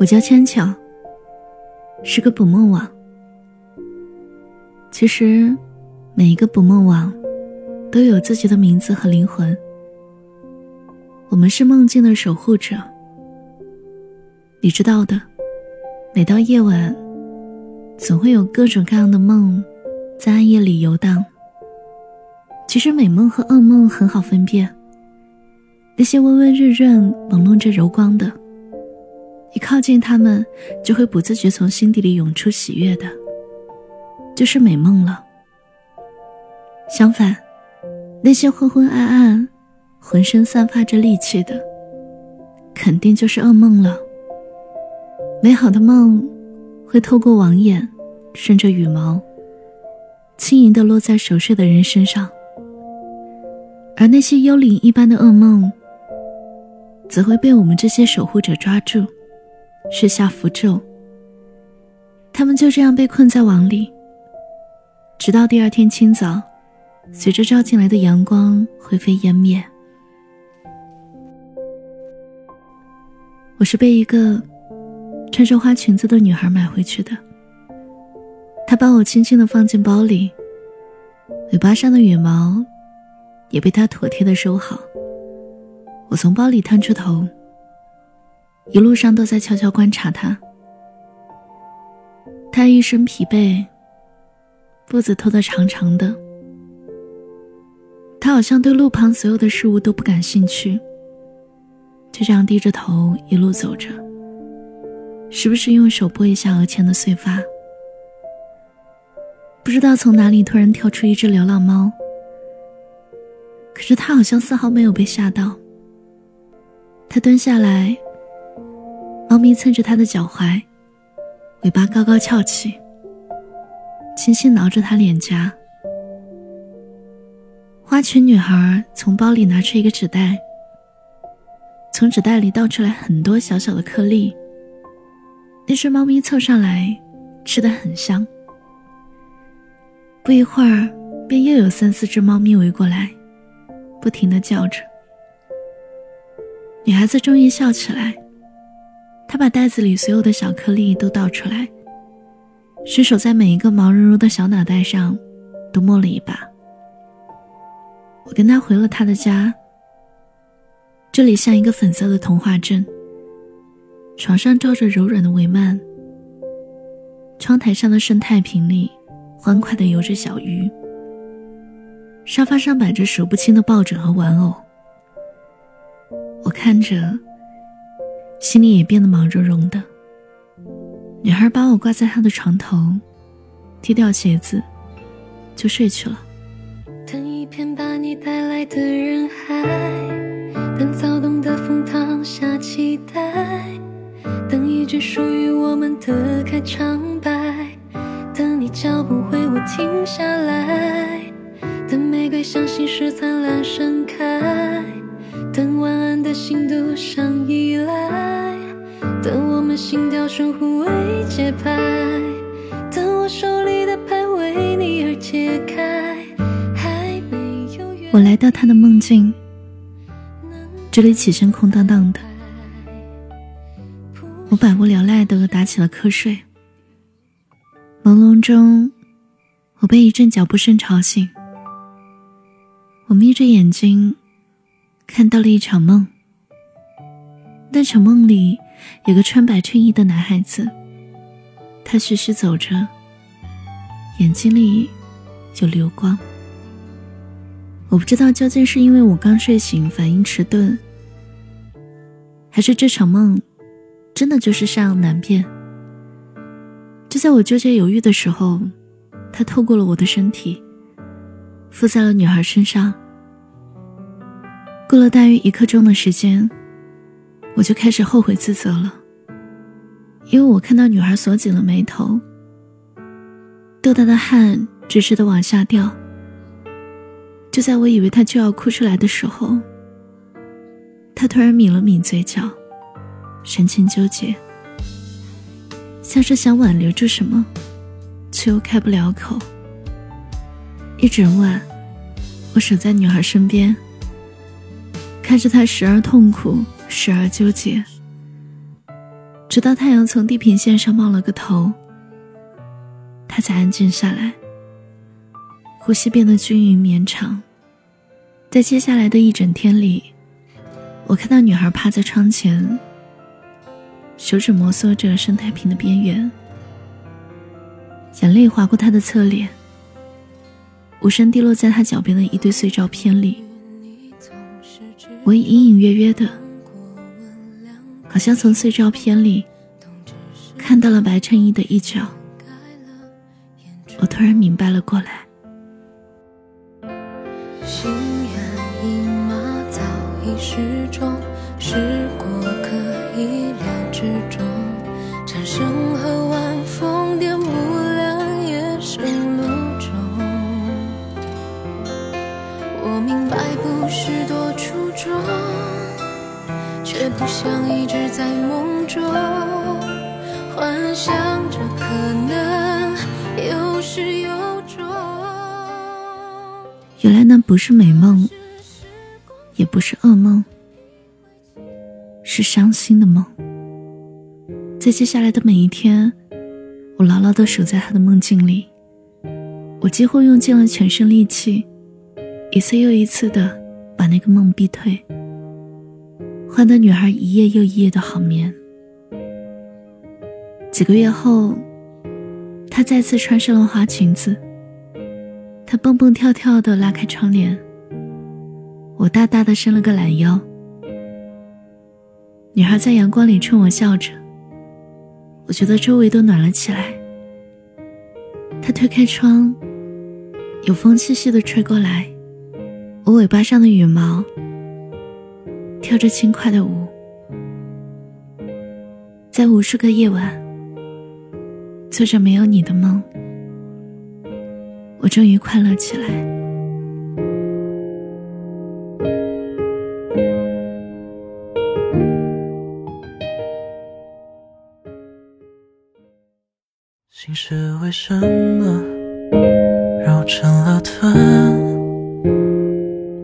我叫千巧，是个捕梦网。其实，每一个捕梦网都有自己的名字和灵魂。我们是梦境的守护者。你知道的，每到夜晚，总会有各种各样的梦在暗夜里游荡。其实美梦和噩梦很好分辨，那些温温润润、朦胧着柔光的，一靠近他们，就会不自觉从心底里涌出喜悦的，就是美梦了。相反，那些昏昏暗暗。浑身散发着戾气的，肯定就是噩梦了。美好的梦会透过网眼，顺着羽毛，轻盈的落在熟睡的人身上；而那些幽灵一般的噩梦，则会被我们这些守护者抓住，施下符咒。他们就这样被困在网里，直到第二天清早，随着照进来的阳光灰飞烟灭。我是被一个穿着花裙子的女孩买回去的。她把我轻轻的放进包里，尾巴上的羽毛也被她妥帖的收好。我从包里探出头，一路上都在悄悄观察他。他一身疲惫，步子拖得长长的。他好像对路旁所有的事物都不感兴趣。就这样低着头一路走着，时不时用手拨一下额前的碎发。不知道从哪里突然跳出一只流浪猫，可是他好像丝毫没有被吓到。他蹲下来，猫咪蹭着他的脚踝，尾巴高高翘起，轻轻挠着他脸颊。花裙女孩从包里拿出一个纸袋。从纸袋里倒出来很多小小的颗粒。那只猫咪凑上来，吃的很香。不一会儿，便又有三四只猫咪围过来，不停的叫着。女孩子终于笑起来，他把袋子里所有的小颗粒都倒出来，伸手在每一个毛茸茸的小脑袋上都摸了一把。我跟他回了他的家。这里像一个粉色的童话镇。床上罩着柔软的帷幔，窗台上的生态瓶里欢快地游着小鱼。沙发上摆着数不清的抱枕和玩偶。我看着，心里也变得毛茸茸的。女孩把我挂在她的床头，踢掉鞋子，就睡去了。等一片把你带来的人海。等躁动的风躺下期待，等一句属于我们的开场白，等你脚步为我停下来，等玫瑰像心事灿烂盛开，等晚安的心独上依赖，们心跳顺互为节拍，等我手里的牌为你而解开。还没有我来到他的梦境。这里起身空荡荡的，我百无聊赖的打起了瞌睡。朦胧中，我被一阵脚步声吵醒。我眯着眼睛，看到了一场梦。那场梦里有个穿白衬衣的男孩子，他徐徐走着，眼睛里有流光。我不知道究竟是因为我刚睡醒，反应迟钝，还是这场梦真的就是善恶难辨。就在我纠结犹豫的时候，他透过了我的身体，附在了女孩身上。过了大约一刻钟的时间，我就开始后悔自责了，因为我看到女孩锁紧了眉头，豆大的汗直直的往下掉。就在我以为她就要哭出来的时候，他突然抿了抿嘴角，神情纠结，像是想挽留住什么，却又开不了口。一整晚，我守在女孩身边，看着她时而痛苦，时而纠结。直到太阳从地平线上冒了个头，他才安静下来，呼吸变得均匀绵长。在接下来的一整天里，我看到女孩趴在窗前，手指摩挲着生态瓶的边缘，眼泪划过她的侧脸，无声滴落在她脚边的一堆碎照片里。我隐隐约约的，好像从碎照片里看到了白衬衣的一角。我突然明白了过来。心猿意马早已失踪，是过客意料之中。蝉声和晚风点不亮夜深路中。我明白不是多出众，不想一直在梦中幻想着可能有始有终。原来那不是美梦，也不是噩梦，是伤心的梦。在接下来的每一天，我牢牢的守在他的梦境里，我几乎用尽了全身力气，一次又一次的把那个梦逼退，换得女孩一夜又一夜的好眠。几个月后，她再次穿上了花裙子。他蹦蹦跳跳的拉开窗帘，我大大的伸了个懒腰。女孩在阳光里冲我笑着，我觉得周围都暖了起来。她推开窗，有风细细的吹过来，我尾巴上的羽毛跳着轻快的舞，在无数个夜晚，做着没有你的梦。我终于快乐起来。心事为什么揉成了团？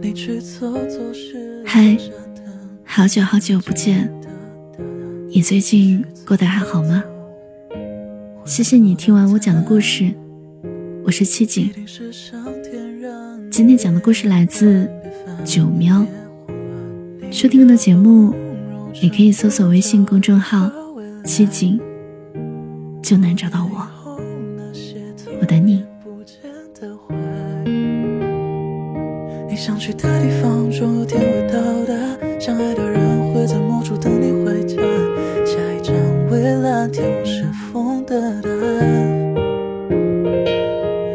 你去走走时嗨，好久好久不见，你最近过得还好吗？谢谢你听完我讲的故事。我是七景，今天讲的故事来自九喵。收听的节目，你可以搜索微信公众号“七景”，就能找到我。我等你。你想去的地方，总有天会到达。相爱的那天我是风的答案。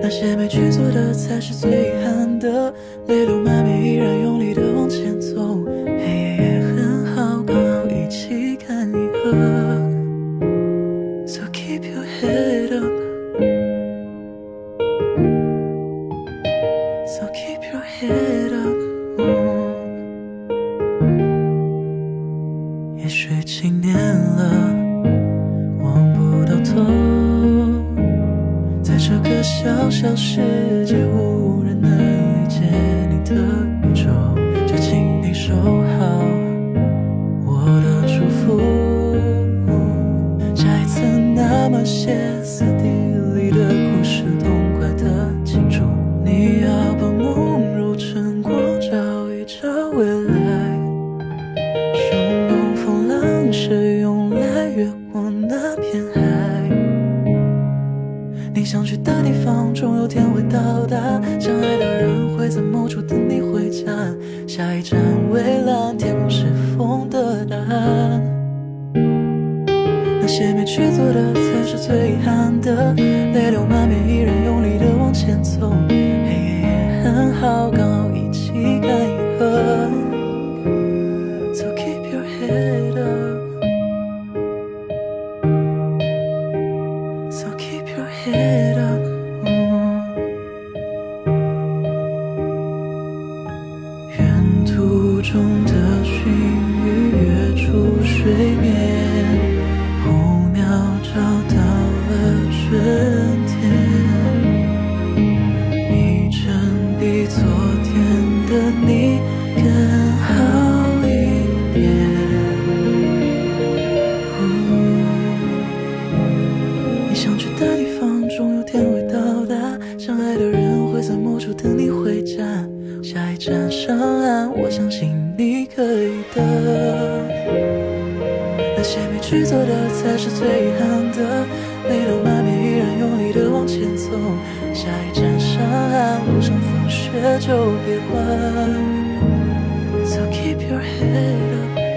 那些没去做的才是最遗憾的，泪流满面依然你想去的地方，终有天会到达。相爱的人会在某处等你回家。下一站蔚蓝天空是风的答案。那些没去做的才是最遗憾的，泪流满面依然相信你可以的。那些没去做的才是最遗憾的泪流满面依然用力的往前走。下一站上岸路上风雪就别管 so keep your head up